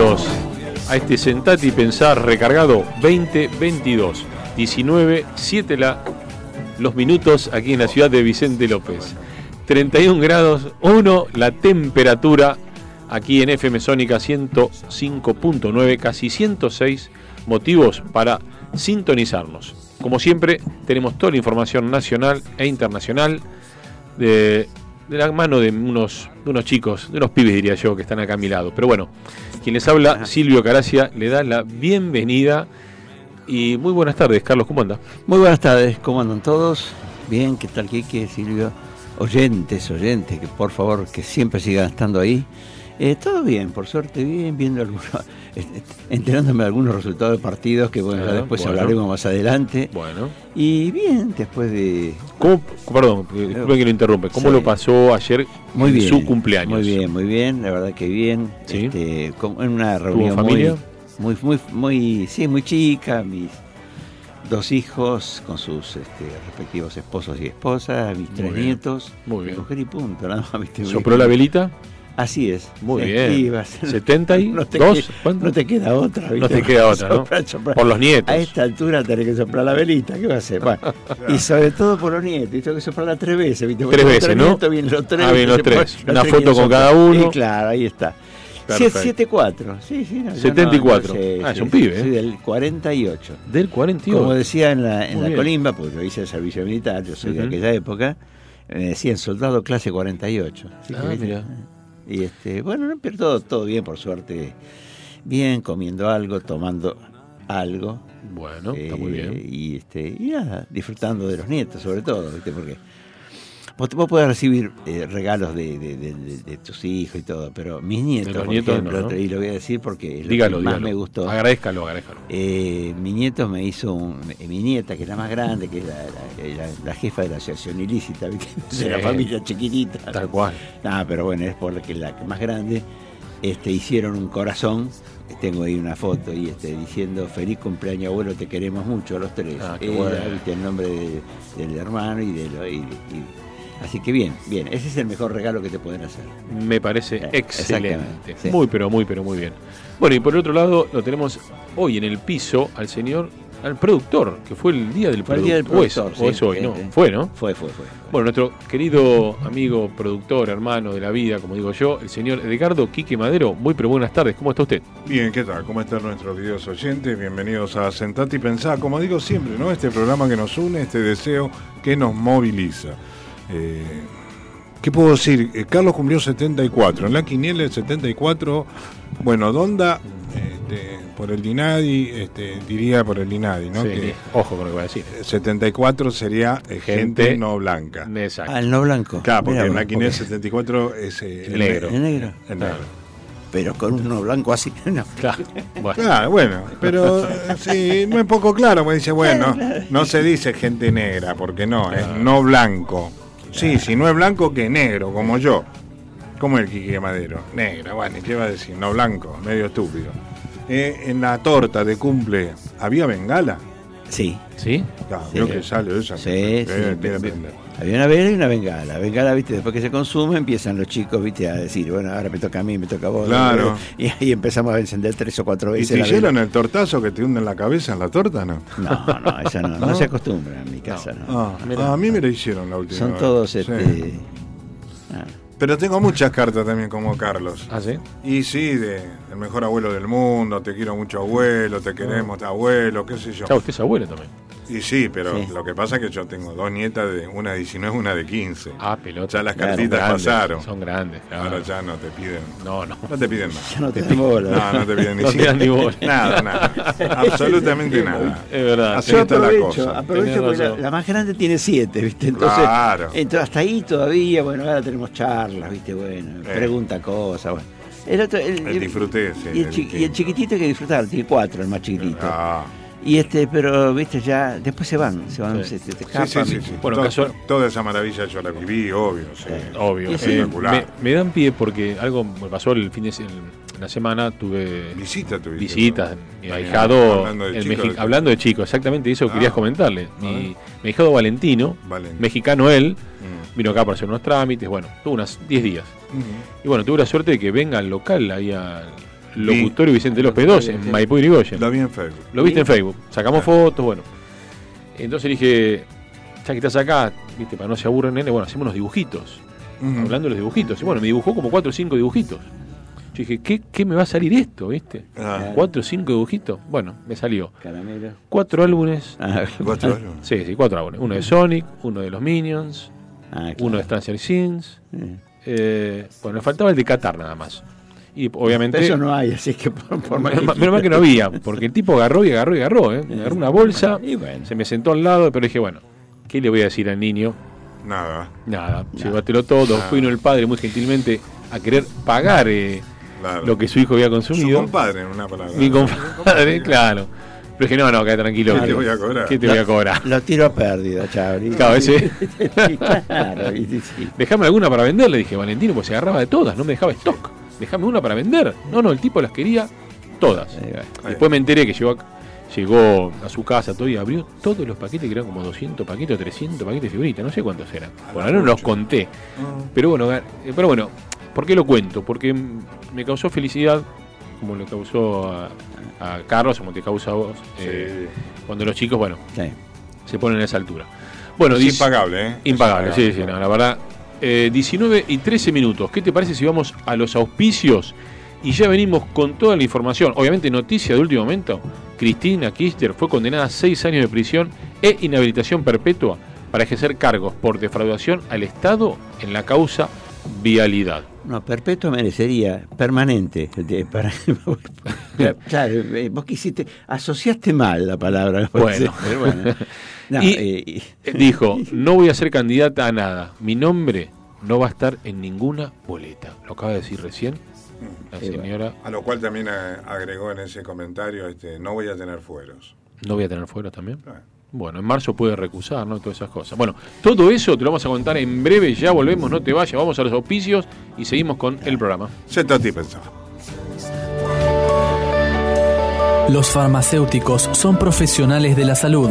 A este Sentate y Pensar recargado 2022. 19, 7 la, los minutos aquí en la ciudad de Vicente López. 31 grados 1 la temperatura aquí en FM Sónica 105.9, casi 106 motivos para sintonizarnos. Como siempre, tenemos toda la información nacional e internacional de, de la mano de unos, de unos chicos, de unos pibes diría yo, que están acá a mi lado. Pero bueno, quien les habla, Silvio Caracia, le da la bienvenida y muy buenas tardes, Carlos, ¿cómo anda? Muy buenas tardes, ¿cómo andan todos? Bien, ¿qué tal Quique, Silvio? Oyentes, oyentes, que por favor que siempre sigan estando ahí. Eh, todo bien, por suerte bien, viendo algunos, enterándome de algunos resultados de partidos que bueno, ya después bueno. hablaremos más adelante. Bueno, Y bien, después de... ¿cómo, perdón, disculpe que lo interrumpe, ¿cómo Sí. lo pasó ayer Muy bien. su cumpleaños? Muy bien, muy bien, la verdad que bien. Sí. Este, en una reunión familia? muy, muy, muy, muy, sí, muy chica, mis dos hijos con sus este, respectivos esposos y esposas, mis tres bien, nietos, muy bien. mujer y punto, nada. ¿Sopló la velita? Así es. Muy Sí, bien. a ser- 72, no te, queda- no te queda otra. No ¿viste? te queda otra, ¿no? Soplar, soplar. Por los nietos. A esta altura tenés que soplar la velita, ¿qué va a hacer? Bueno, y sobre todo por los nietos, y tengo que soplarla tres veces, ¿viste? Tres los veces, ¿no? nietos vienen los tres. Ah, vienen los tres. ponen- Una tres foto con cada uno. Sí, claro, ahí está. Perfecto. 74, sí, sí. no, yo 74. no, no sé, Ah, es sí, un pibe, Soy ¿eh? del 48. Del 48. Como decía en la, en la bien. colimba, porque yo hice el servicio militar, yo soy de Ujú. aquella época, me decían soldado clase 48. Así que, Ah, ¿viste? mira. Y este, bueno, no, pero todo, todo bien, por suerte. Bien, comiendo algo, tomando algo. Bueno, está muy eh, bien. Y, este, y nada, disfrutando de los nietos, sobre todo, ¿viste? Porque vos, vos podés recibir eh, regalos de, de- de- de- de tus hijos y todo, pero mis nietos, los por nietos ejemplo, no, ¿no? y lo voy a decir porque es lo Dígalo, que más dígalo. me gustó. Agradezcalo, agradezcalo. Eh, mi nieto me hizo un, eh, mi nieta, que es la más grande, que es la, la- la- la jefa de la asociación ilícita, ¿viste? Sí. de la familia chiquitita. Tal cual. Ah, pero bueno, es porque la que más grande. Este, hicieron un corazón, tengo ahí una foto y este, diciendo feliz cumpleaños abuelo, te queremos mucho los tres. Ah, qué Era, bueno. viste, el nombre de- del hermano y de lo, y- y- así que bien, bien, ese es el mejor regalo que te pueden hacer. Me parece Eh, excelente. exactamente, sí. Muy, pero muy, pero muy bien. Bueno, y por el otro lado, lo tenemos hoy en el piso al señor, al productor, que fue el día del Fue el día del productor. O es- productor, O es sí, hoy, sí, ¿no? sí. Fue, ¿no? Fue, fue, fue. Bueno, nuestro querido amigo, productor, hermano de la vida, como digo yo, el señor Edgardo Quique Madero. Muy, pero buenas tardes. ¿Cómo está usted? Bien, ¿qué tal? ¿Cómo están nuestros queridos oyentes? Bienvenidos a Sentate y Pensá, como digo siempre, ¿no? Este programa que nos une, este deseo que nos moviliza. Eh, ¿Qué puedo decir? Eh, Carlos cumplió 74. En la quiniela del 74, bueno, Donda, este, por el Dinadi, este, diría por el Dinadi, ¿no? Sí, Que Ojo con lo que voy a decir. 74 sería eh, gente, Gente- no blanca. Exacto. Ah, el no blanco. Claro, porque en la quiniela porque- 74 es eh, El negro. El negro. El negro. Pero con un no blanco así. No. Claro. Bueno, Claro, bueno, pero eh, sí, no es poco claro, porque dice, bueno, no se dice gente negra, porque no, es no blanco. Sí, si no es blanco, que negro, como yo. Como el Quique Madero. Negra, bueno, ¿y ¿qué va a decir? No blanco, medio estúpido. Eh, en la torta de cumple, ¿había bengala? Sí, ¿Sí? Claro, Sí. vio que sale esa. sí, Bien, sí. Había una vela y una bengala. Bengala, viste, después que se consume empiezan los chicos, viste, a decir, bueno, ahora me toca a mí, me toca a vos. Claro. Y ahí empezamos a encender tres o cuatro ¿Y veces. te la vela. hicieron el tortazo que te hunden la cabeza en la torta, no? No, no, esa no, no, ¿No? se acostumbra en mi casa, no. Ah, ah, a mí me lo hicieron la última Son vez. todos, Sí. este... ah, Pero tengo muchas cartas también como Carlos. ¿Ah, sí? Y sí, de el mejor abuelo del mundo, te quiero mucho abuelo, te queremos abuelo, qué sé yo. Chao, usted es abuelo también. Y sí, pero Sí. lo que pasa es que yo tengo dos nietas, de una de 19 una de 15. Ah, pelota. Ya las Claro, cartitas grandes, pasaron. Son grandes, claro. Ahora ya no te piden, No, no. no te piden nada. ya no te dan bola. No, no te piden ni No te siquiera- dan ni bola. Nada, nada. Absolutamente nada. Es verdad. Así está la aprovecho, cosa. aprovecho Tenés porque la, más grande tiene siete, ¿viste? Entonces, Claro. entonces, hasta ahí todavía, bueno, ahora tenemos charlas, ¿viste? Bueno, Eh. pregunta cosas, bueno. El otro, el, El disfruté, sí. y, el el chi- y el chiquitito hay que disfrutar, tiene cuatro, el más chiquitito. Ah, Y este, pero, viste, ya, después se van, se van, Sí. se, se- se sí, escapan. sí, sí. Bueno, casual- Toda esa maravilla yo la viví, obvio. Sí. Obvio. Eh, Espectacular. me, me dan pie porque algo me pasó el fin de la semana, tuve Visita tuviste. visitas. ¿no? Mi ahijado, hablando de el hablando de chicos, exactamente eso Ah. querías comentarle. A Mi, mi ahijado Valentino, Vale. mexicano él, Mm. vino acá para hacer unos trámites, bueno, tuvo unas 10 días. Mm. Y bueno, tuve la suerte de que venga al local, ahí al locutorio Vicente López II, en Maipú y Irigoyen. Lo vi en Facebook. Lo viste en Facebook, sacamos fotos, bueno. Entonces dije, ya que estás acá, viste, para no se aburren, nene, bueno, hacemos unos dibujitos. Hablando de los dibujitos. Y bueno, me dibujó como 4 o 5 dibujitos. Yo dije, ¿qué, ¿qué me va a salir esto, viste? Ah, ¿4 o 5 dibujitos? Bueno, me salió. Caramelo. Cuatro álbumes. Ah, cuatro años. Sí, sí, cuatro álbumes. Uno de Sonic, uno de los Minions, ah, claro. uno de Stranger Things. Eh. Eh, bueno, me faltaba el de Qatar nada más. Y obviamente... Pero eso no hay, así que por, por más Menos que mal- que no había, porque el tipo agarró y agarró y agarró, ¿eh? Agarró una bolsa, Y bueno. se me sentó al lado, pero dije, bueno, ¿qué le voy a decir al niño? Nada. Nada, llévatelo todo. Ah. Vino el padre muy gentilmente a querer pagar eh, Claro. lo que su hijo había Su consumido. compadre, en una palabra. Mi compadre, claro. Pero dije, no, no, quédate tranquilo. ¿Qué te voy a cobrar? ¿Qué te voy a cobrar? Lo tiro a pérdida, Chabri. Claro, ese- claro, sí. Dejame alguna para vender, le dije, Valentino, pues se agarraba de todas, no me dejaba stock. Dejame una para vender. No, no, el tipo las quería todas. Después me enteré que llegó a, llegó a su casa todo y abrió todos los paquetes, que eran como 200 paquetes o 300 paquetes de figuritas, no sé cuántos eran. Por ahora no los conté. Ah, Pero bueno, eh, pero bueno, ¿por qué lo cuento? Porque me causó felicidad, como le causó a, a Carlos, como te causa a vos, eh, cuando los chicos, bueno, Sí. se ponen a esa altura. Bueno, Es dice- impagable, ¿eh? Impagable, Es sí, sí, no, la verdad. Eh, 19 y 13 minutos. ¿Qué te parece si vamos a los auspicios? Y ya venimos con toda la información. Obviamente, noticia de último momento. Cristina Kirchner fue condenada a 6 años de prisión e inhabilitación perpetua para ejercer cargos por defraudación al Estado en la causa vialidad. No, perpetuo merecería permanente. de- para- claro, eh, vos quisiste, asociaste mal la palabra. Bueno. pero bueno. No, Y- eh, Eh, Dijo, no voy a ser candidata a nada. Mi nombre no va a estar en ninguna boleta. Lo acaba de decir recién la señora. A lo cual también agregó en ese comentario, este, no voy a tener fueros. No voy a tener fuera también. Ah. Bueno, en marzo puede recusar, ¿no? Todas esas cosas. Bueno, todo eso te lo vamos a contar en breve. Ya volvemos, no te vayas. Vamos a los auspicios y seguimos con el programa. Y pensá. Los farmacéuticos son profesionales de la salud,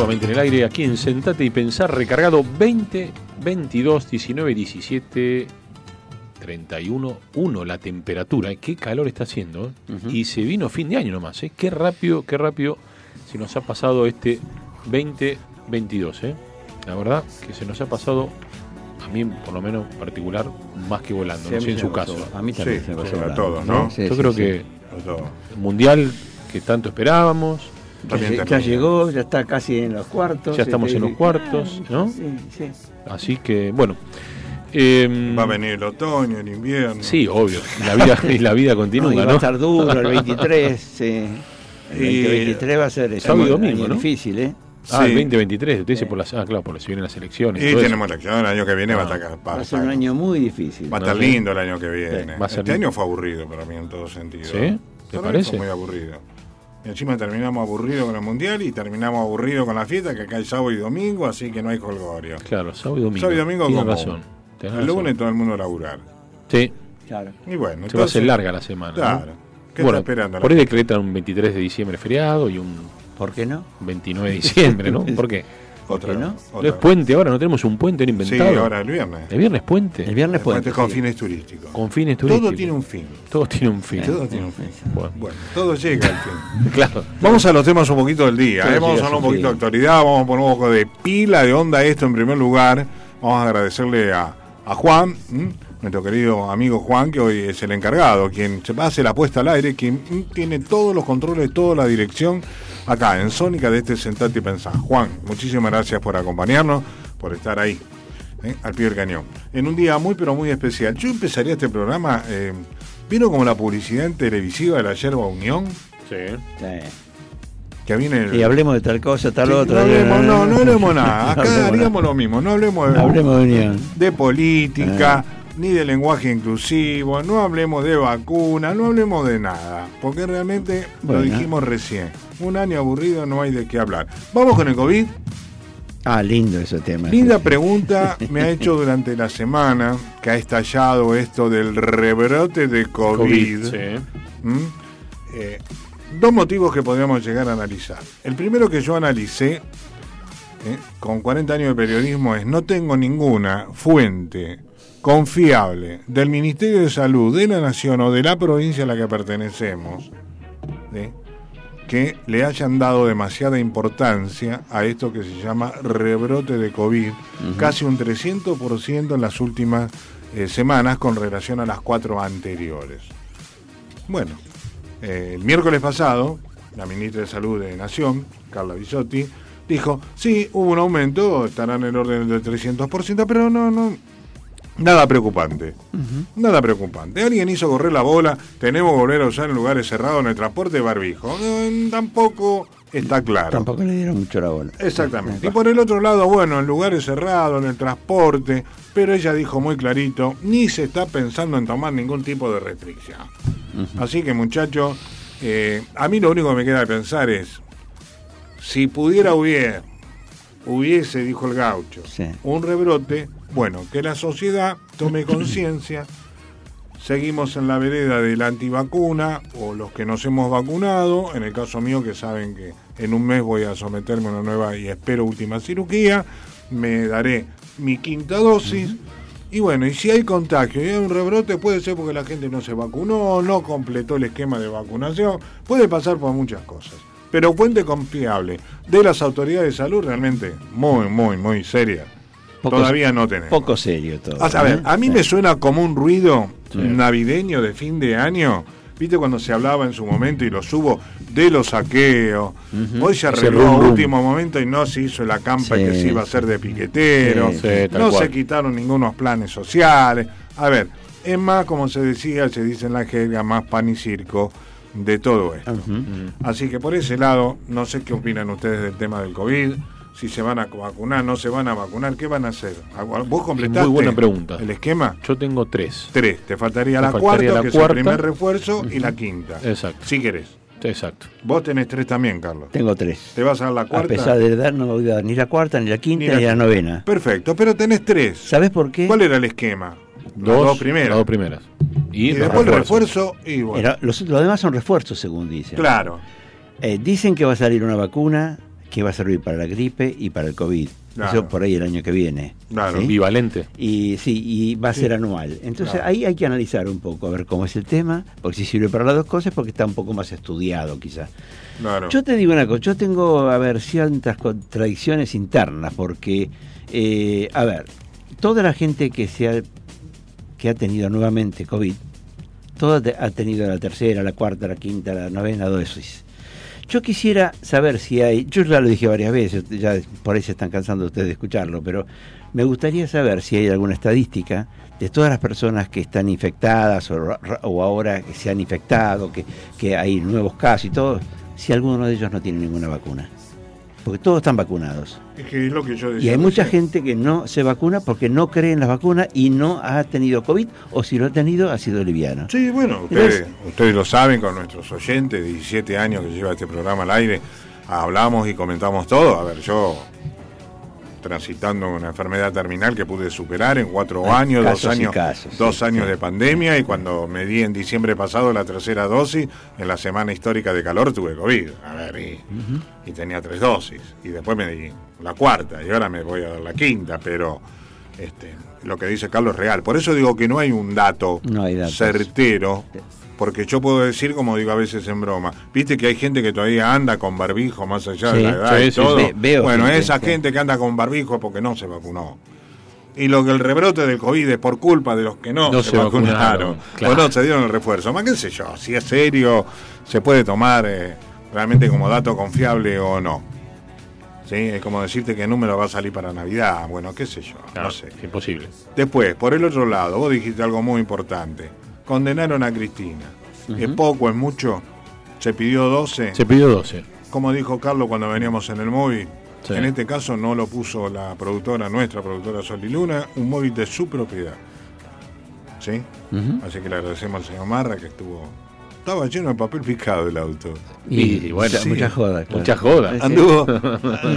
Nuevamente en el aire aquí en Sentate y Pensar, recargado 20, 22, 19, 17, 31, 1 la temperatura. Qué calor está haciendo. ¿eh? Y se vino fin de año nomás. ¿eh? Qué rápido, qué rápido se nos ha pasado este 2022. ¿eh? La verdad que se nos ha pasado, a mí por lo menos particular, más que volando. Sí, no sé en su caso. A mí también Sí, se me pasó sí, a todos, ¿no? Sí, Yo sí, creo sí. que el mundial que tanto esperábamos, Ya, llegó, ya está casi en los cuartos. Ya estamos este, en los cuartos, ¿no? Sí, sí. así que bueno. em, Va a venir el otoño, el invierno. Sí, obvio. La vida, la vida continúa, No, y va ¿no? a estar duro el 23. sí. El Y- 2023 va a ser eso, Sábado domingo, año ¿no? difícil, ¿eh? Ah, el Sí. 2023, usted dice por las. Ah, claro, por si vienen las elecciones. Y tenemos elección el año que viene, va a estar. Va, Va a ser un año muy difícil. va a estar lindo el año que viene. Va a ser este lindo. año fue aburrido para mí en todo sentido. ¿Sí? ¿Te parece? Fue muy aburrido. Y encima terminamos aburrido con el mundial y terminamos aburrido con la fiesta, que acá hay sábado y domingo, así que no hay colgorio. Claro, sábado y domingo. Sábado y domingo Tienes como razón. tenés El razón. lunes todo el mundo a laburar. Sí, Claro. Y bueno, se va a hacer larga la semana. ¿no? Claro. ¿Qué bueno, está esperando? por ahí decretan un 23 de diciembre feriado y un ¿Por qué no? 29 de diciembre, ¿no? ¿Por qué? Otra, no? ¿No otra. es puente ahora? ¿No tenemos un puente Sí, inventado? ahora el viernes. ¿El viernes puente? El viernes El puente puente. con sí. fines turísticos. Con fines turísticos. Todo tiene un fin. Todo tiene un fin. Todo tiene un fin. Bueno, Bueno, todo llega al fin. claro. Vamos a los temas un poquito del día. ¿eh? Vamos a hablar un poquito de actualidad, vamos a poner un poco de pila, de onda esto en primer lugar. Vamos a agradecerle a, a Juan, ¿m? Nuestro querido amigo Juan, que hoy es el encargado, quien se hace la puesta al aire, quien tiene todos los controles, toda la dirección acá en Sónica de este Sentate y Pensar. Juan, muchísimas gracias por acompañarnos, por estar ahí. ¿eh? al pie del cañón. En un día muy pero muy especial. Yo empezaría este programa, eh, ¿vieron como la publicidad en televisiva de la Yerba Unión? Sí. Sí. Que viene el... Y hablemos de tal cosa, tal Sí, otra. no, hablemos, no, no hablemos nada. No Acá hablemos haríamos lo mismo. No hablemos de. Hablemos de unión. de política, ni de lenguaje inclusivo, no hablemos de vacuna, no hablemos de nada. Porque realmente lo dijimos recién. Un año aburrido, no hay de qué hablar. Vamos con el COVID. Ah, lindo ese tema. Linda pregunta me ha hecho durante la semana que ha estallado esto del rebrote de COVID. COVID, sí. ¿Mm? Eh, dos motivos que podríamos llegar a analizar. El primero que yo analicé eh, con 40 años de periodismo es no tengo ninguna fuente confiable del Ministerio de Salud de la Nación o de la provincia a la que pertenecemos ¿sí? que le hayan dado demasiada importancia a esto que se llama rebrote de COVID, casi un 300% en las últimas eh, semanas con relación a las cuatro anteriores. Bueno, eh, el miércoles pasado, la ministra de Salud de Nación, Carla Bisotti, dijo, sí, hubo un aumento, estará en el orden del 300%, pero no, no, nada preocupante. Nada preocupante. Alguien hizo correr la bola, tenemos que volver a usar en lugares cerrados en el transporte barbijo. Eh, tampoco está claro. Tampoco le dieron mucho la bola. Exactamente. Y por el otro lado, bueno, en lugares cerrados, en el transporte, pero ella dijo muy clarito, ni se está pensando en tomar ningún tipo de restricción. Así que muchachos, eh, a mí lo único que me queda de pensar es, si pudiera hubiera, hubiese, dijo el gaucho, Sí. un rebrote, bueno, que la sociedad tome conciencia, seguimos en la vereda de la antivacuna o los que nos hemos vacunado, en el caso mío que saben que en un mes voy a someterme a una nueva y espero última cirugía, me daré mi quinta dosis. Y bueno, y si hay contagio y hay un rebrote, puede ser porque la gente no se vacunó, no completó el esquema de vacunación, puede pasar por muchas cosas. Pero fuente confiable de las autoridades de salud realmente muy, muy, muy seria. Poco- Todavía no tenemos. Poco serio todo. A ver, ¿eh? a mí Sí. me suena como un ruido navideño de fin de año. ¿Viste cuando se hablaba en su momento y lo subo de los saqueos? Hoy se arregló a último momento y no se hizo la campa Sí. que se iba a hacer de piquetero. Sí, sí, tal no cual. se quitaron ningunos planes sociales. A ver, es más, como se decía, se dice en la jerga, más pan y circo de todo esto. Así que por ese lado, no sé qué opinan ustedes del tema del COVID, si se van a vacunar, no se van a vacunar, ¿qué van a hacer? ¿Vos completaste Muy buena pregunta. el esquema? Yo tengo tres. Tres, te faltaría Me la faltaría cuarta, la que es cuarta. el primer refuerzo, y la quinta. Exacto. Si querés. Exacto. Vos tenés tres también, Carlos. Tengo tres. ¿Te vas a dar la A cuarta? pesar de edad no voy a dar ni la cuarta, ni la quinta, Ni ni la novena. Perfecto, pero tenés tres. ¿Sabes por qué? ¿Cuál era el esquema? Las Dos, dos primeras. Las dos primeras. Y, después el refuerzo y bueno. Era- los, los demás son refuerzos, según dicen. Claro. Eh, dicen que va a salir una vacuna que va a servir para la gripe y para el COVID. Claro. Eso por ahí el año que viene. Claro. ¿sí? Bivalente. Y sí, y va a ser anual. Entonces Claro. ahí hay que analizar un poco, a ver cómo es el tema, porque si sirve para las dos cosas, porque está un poco más estudiado quizás. Claro. Yo te digo una cosa, yo tengo, a ver, ciertas contradicciones internas, porque, eh, a ver, toda la gente que se ha, que ha tenido nuevamente COVID, toda ha tenido la tercera, la cuarta, la quinta, la novena dosis. Yo quisiera saber si hay, yo ya lo dije varias veces, ya por ahí se están cansando ustedes de escucharlo, pero me gustaría saber si hay alguna estadística de todas las personas que están infectadas o, o ahora que se han infectado, que, que hay nuevos casos y todo, si alguno de ellos no tiene ninguna vacuna. Porque todos están vacunados. Es que es lo que yo Y decía hay mucha gente que no se vacuna porque no cree en las vacunas y no ha tenido COVID o si lo ha tenido ha sido liviano. Sí, bueno, ustedes, ustedes lo saben con nuestros oyentes, 17 años que lleva este programa al aire, hablamos y comentamos todo. A ver, yo transitando una enfermedad terminal que pude superar en cuatro Hay años, dos años, casos, dos sí, años sí. de pandemia y cuando me di en diciembre pasado la tercera dosis, en la semana histórica de calor tuve COVID. A ver, y, y tenía tres dosis. Y después me di la cuarta y ahora me voy a dar la quinta, pero este, lo que dice Carlos es real. Por eso digo que no hay un dato No hay certero, porque yo puedo decir, como digo a veces en broma, viste que hay gente que todavía anda con barbijo más allá de la edad y todo. Ve- veo bueno, gente, esa gente que anda con barbijo es porque no se vacunó. Y lo que el rebrote del COVID es por culpa de los que no, No se, se vacunaron, vacunaron, claro. o no se dieron el refuerzo. Más qué sé yo, si es serio, se puede tomar eh, realmente como dato confiable o no. ¿Sí? Es como decirte qué número va a salir para Navidad. Bueno, qué sé yo, Claro, no sé. Imposible. Después, por el otro lado, vos dijiste algo muy importante. Condenaron a Cristina. ¿Es poco, es mucho? Se pidió 12. Se pidió 12. Como dijo Carlos cuando veníamos en el móvil. Sí. En este caso no lo puso la productora, nuestra productora Sol y Luna, un móvil de su propiedad. ¿Sí? Así que le agradecemos al señor Marra que estuvo. Estaba lleno de papel picado el auto. Y, Y bueno, sí. mucha joda. claro. Mucha joda. Sí, Anduvo.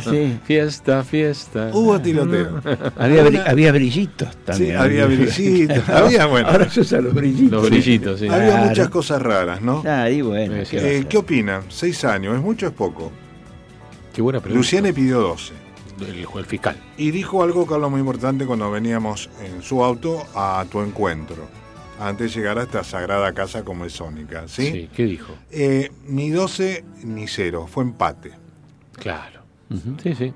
sí, sí. Fiesta, fiesta. Hubo tiroteo. Había, bri- había brillitos Sí, también. había brillitos. había, bueno. Ahora se usan los brillitos. Los brillitos, sí. Había Claro. muchas cosas raras, ¿no? Ah, y bueno. Sí, sí. ¿qué Eh? ¿Qué opinan? ¿Seis años? ¿Es mucho o es poco? Qué buena pregunta. Luciane pidió 12. El, el fiscal. Y dijo algo, Carlos, muy importante cuando veníamos en su auto a tu encuentro, antes de llegar a esta sagrada casa como es Sónica, ¿sí? Sí. ¿Qué dijo? Eh, ni 12 ni 0, fue empate. Claro. Sí, sí.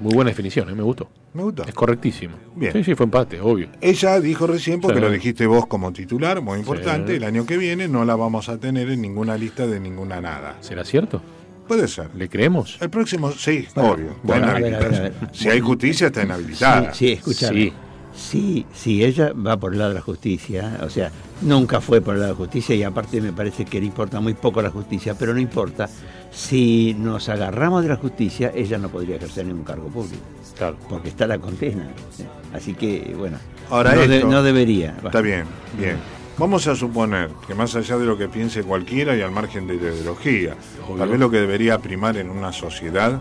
Muy buena definición, ¿eh? me gustó. Me gustó. Es correctísimo. Bien. Sí, sí, fue empate, obvio. Ella dijo recién, porque Sí. lo dijiste vos como titular, muy importante, Sí. el año que viene no la vamos a tener en ninguna lista de ninguna nada. ¿Será cierto? Puede ser. ¿Le creemos? El próximo, sí, Bueno, obvio. bueno, a ver, a ver, inhabilitada. a ver. Si hay justicia, está inhabilitada. Sí, sí, escuchame. Sí. Sí, sí, ella va por el lado de la justicia, o sea, nunca fue por el lado de la justicia y aparte me parece que le importa muy poco la justicia, pero no importa. Si nos agarramos de la justicia, ella no podría ejercer ningún cargo público, Claro. porque está la condena. ¿sí? Así que, bueno, Ahora no, de- no debería. Está bien, bien. Vamos a suponer que más allá de lo que piense cualquiera y al margen de la ideología, Obvio. tal vez lo que debería primar en una sociedad,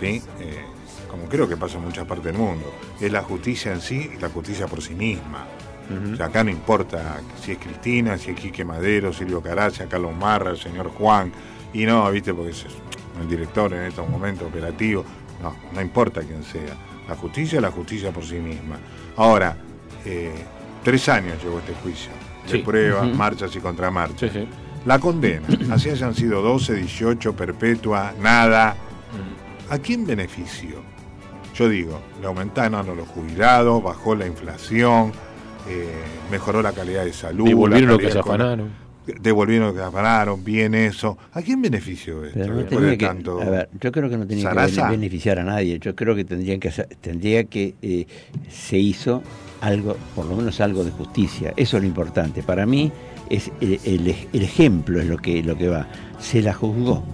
¿sí? Eh, como creo que pasa en muchas partes del mundo, es la justicia en sí y la justicia por sí misma. O sea, acá no importa si es Cristina, si es Quique Madero, Silvio Caracia, Carlos Marra, el señor Juan, y no, viste, porque es el director en estos momentos operativo, no, no importa quién sea. La justicia es la justicia por sí misma. Ahora, eh, tres años llevó este juicio, de Sí. pruebas, marchas y contramarchas. Sí, sí. La condena, así hayan sido 12, 18, perpetua, nada. ¿A quién beneficio? Yo digo, le aumentaron a los jubilados, bajó la inflación, eh, mejoró la calidad de salud. Devolvieron lo que se afanaron. Devolvieron lo que se afanaron, bien eso. ¿A quién beneficio esto? Pero no de que, tanto? a ver, yo creo que no tenía que beneficiar a nadie. Yo creo que tendrían que hacer- tendría que eh, se hizo algo, por lo menos algo de justicia. Eso es lo importante. Para mí es el, el- el ejemplo es lo que lo que va. Se la juzgó,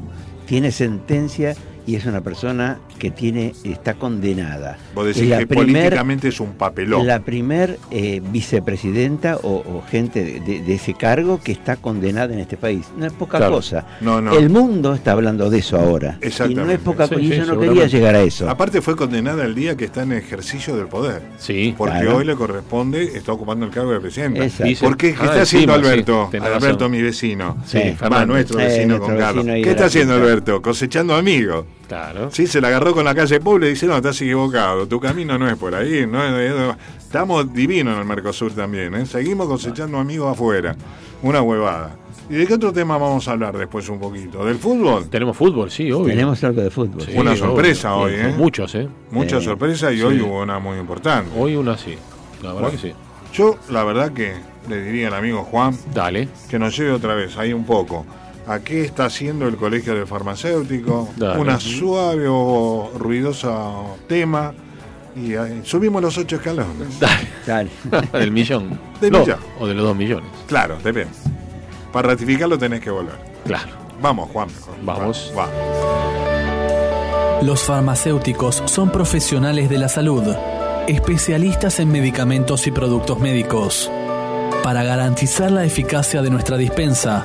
tiene sentencia y es una persona que tiene está condenada. Vos decís la que primer- políticamente es un papelón. la primer eh, vicepresidenta o, o gente de, ese cargo que está condenada en este país. No es poca Claro. cosa. No, no. El mundo está hablando de eso ahora. Y no Exactamente. es poca Sí, cosa. Y sí, yo no quería llegar a eso. Aparte fue condenada el día que está en ejercicio del poder. Sí. Porque Claro. hoy le corresponde, está ocupando el cargo de presidente. Exacto. Dice- ¿Por qué? ¿Qué Ah, está haciendo encima, Alberto? Alberto, razón. mi vecino. Sí, Sí, Va, nuestro Sí, vecino nuestro con Carlos. vecino ¿Qué está haciendo. Alberto? Cosechando amigos. Claro. Sí, se la agarró con la calle pobre y dice, no, estás equivocado, tu camino no es por ahí. No es- es- estamos divinos en el Mercosur también, ¿eh? seguimos cosechando amigos afuera. Una huevada. ¿Y de qué otro tema vamos a hablar después un poquito? ¿Del fútbol? Tenemos fútbol, sí, obvio. Tenemos algo de fútbol. Sí, Una obvio. sorpresa hoy, ¿eh? Muchos, ¿eh? Mucha Sí. sorpresa y Sí. hoy hubo una muy importante. Hoy una sí. La verdad Bueno. que sí. Yo, la verdad que le diría al amigo Juan Dale. que nos lleve otra vez ahí un poco. ¿A qué está haciendo el Colegio del Farmacéutico? Dale. Una suave o ruidosa tema. Y ahí subimos los ocho escalones. Dale. Dale. Del millón. Del No, millón. O de los dos millones. Claro, depende. Para ratificarlo tenés que volver. Claro. Vamos, Juan. mejor. Vamos. Va, va. Los farmacéuticos son profesionales de la salud, especialistas en medicamentos y productos médicos. Para garantizar la eficacia de nuestra dispensa,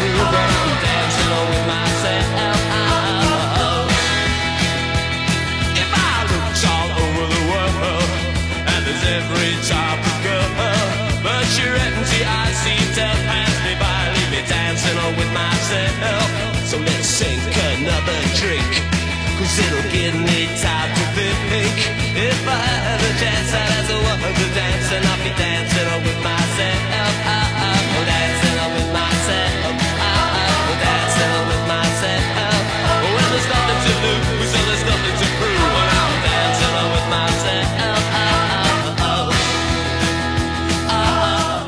me with myself. So let's sink another drink, cause it'll give me time to think. If I had a chance, I'd ask a woman to dance, and I'll be dancing with myself.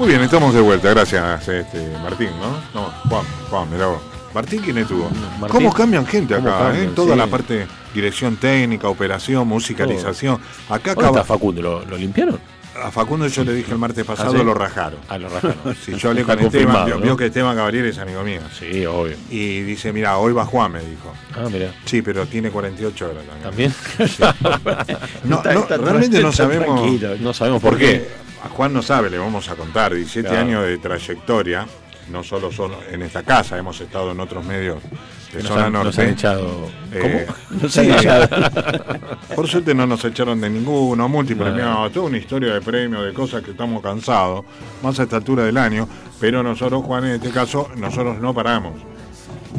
Muy bien, estamos de vuelta. Gracias, este, Martín, ¿no? No, Juan, Juan, mirá vos. Martín, ¿quién estuvo? Martín. ¿Cómo cambian gente ¿Cómo acá? cambian? eh? Toda Sí. la parte, dirección técnica, operación, musicalización. Acá ¿Dónde está acaba, Facundo? ¿Lo, lo limpiaron? a Facundo yo le dije el martes pasado, ¿Ah, sí? lo rajaron. Ah, lo rajaron. Si yo hablé con Esteban, vio, ¿no? vio que Esteban Gabriel es amigo mío. Sí, obvio. Y dice, mira, hoy va Juan, me dijo. Ah, mira. Sí, pero tiene 48 horas también. ¿También? No, realmente no sabemos. no sabemos por qué. A Juan no sabe, le vamos a contar, 17 Claro. años de trayectoria, no solo son en esta casa, hemos estado en otros medios de Nos zona han, nos norte. han echado. Eh, Nos sí, han echado. por suerte no nos echaron de ninguno, multipremiado, Bueno. toda una historia de premios, de cosas que estamos cansados, más a esta altura del año, pero nosotros, Juan, en este caso, nosotros no paramos.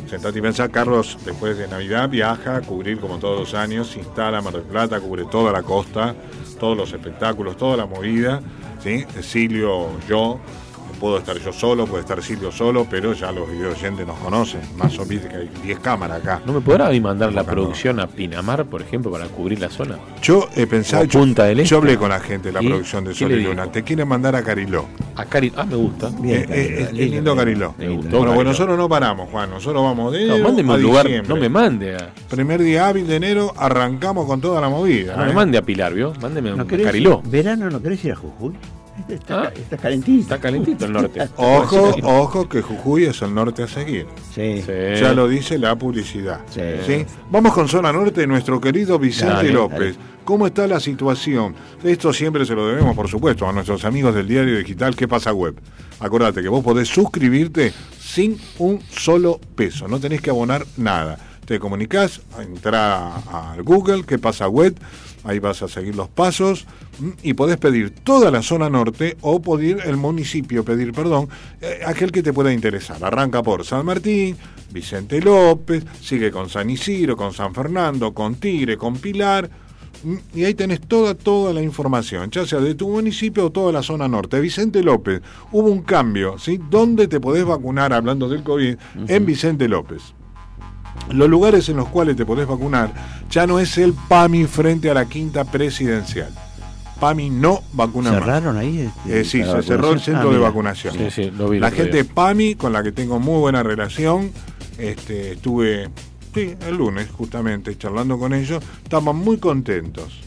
Sentate y pensá, Carlos, después de Navidad viaja a cubrir como todos los años, instala Mar del Plata, cubre toda la costa, todos los espectáculos, toda la movida, ¿sí? Silvio, yo, puedo estar yo solo, puede estar Silvio solo, pero ya los video oyentes nos conocen, más o menos que hay 10 cámaras acá. ¿No me podrá ahí mandar la producción a Pinamar, por ejemplo, para cubrir la zona? Yo he pensado, O Punta del yo, Este. yo hablé con la gente de la ¿Y? producción de ¿Qué Sol y? Luna, te quieren mandar a Cariló. A Cari... Ah, me gusta. Bien, Eh, eh, es- lindo Cariló. Me gustó Bueno, bueno, Cariló. nosotros no paramos, Juan, nosotros vamos de No, mándeme a un lugar. diciembre. No me mande a. Primer día hábil de enero arrancamos con toda la movida. No ¿eh? me mande a Pilar, ¿vio? Mándeme a ¿No un querés Cariló. ¿Verano no querés ir a Jujuy? Está, Ah. calentito. Está calentito el norte. Ojo, ojo que Jujuy es el norte a seguir. Sí. Sí. Ya lo dice la publicidad. Sí. ¿sí? Vamos con zona norte, nuestro querido Vicente Dale, López. dale. ¿Cómo está la situación? Esto siempre se lo debemos, por supuesto, a nuestros amigos del diario digital ¿Qué pasa web? Acordate que vos podés suscribirte sin un solo peso, no tenés que abonar nada. Te comunicás, entra a Google, ¿Qué pasa web? Ahí vas a seguir los pasos mm, y podés pedir toda la zona norte o pedir el municipio, pedir, perdón, eh, aquel que te pueda interesar. Arranca por San Martín, Vicente López, sigue con San Isidro, con San Fernando, con Tigre, con Pilar. mm, Y ahí tenés toda, toda la información, ya sea de tu municipio o toda la zona norte. Vicente López, hubo un cambio, ¿sí? ¿Dónde te podés vacunar, hablando del COVID? En Vicente López. Los lugares en los cuales te podés vacunar ya no es el PAMI frente a la quinta presidencial. PAMI no vacuna más. ¿Cerraron ahí? este, Eh, sí, se cerró el centro Ah, de mira. vacunación. Sí, sí, lo vi el La gente de día. PAMI, con la que tengo muy buena relación, este, estuve, sí, el lunes justamente, charlando con ellos, estaban muy contentos.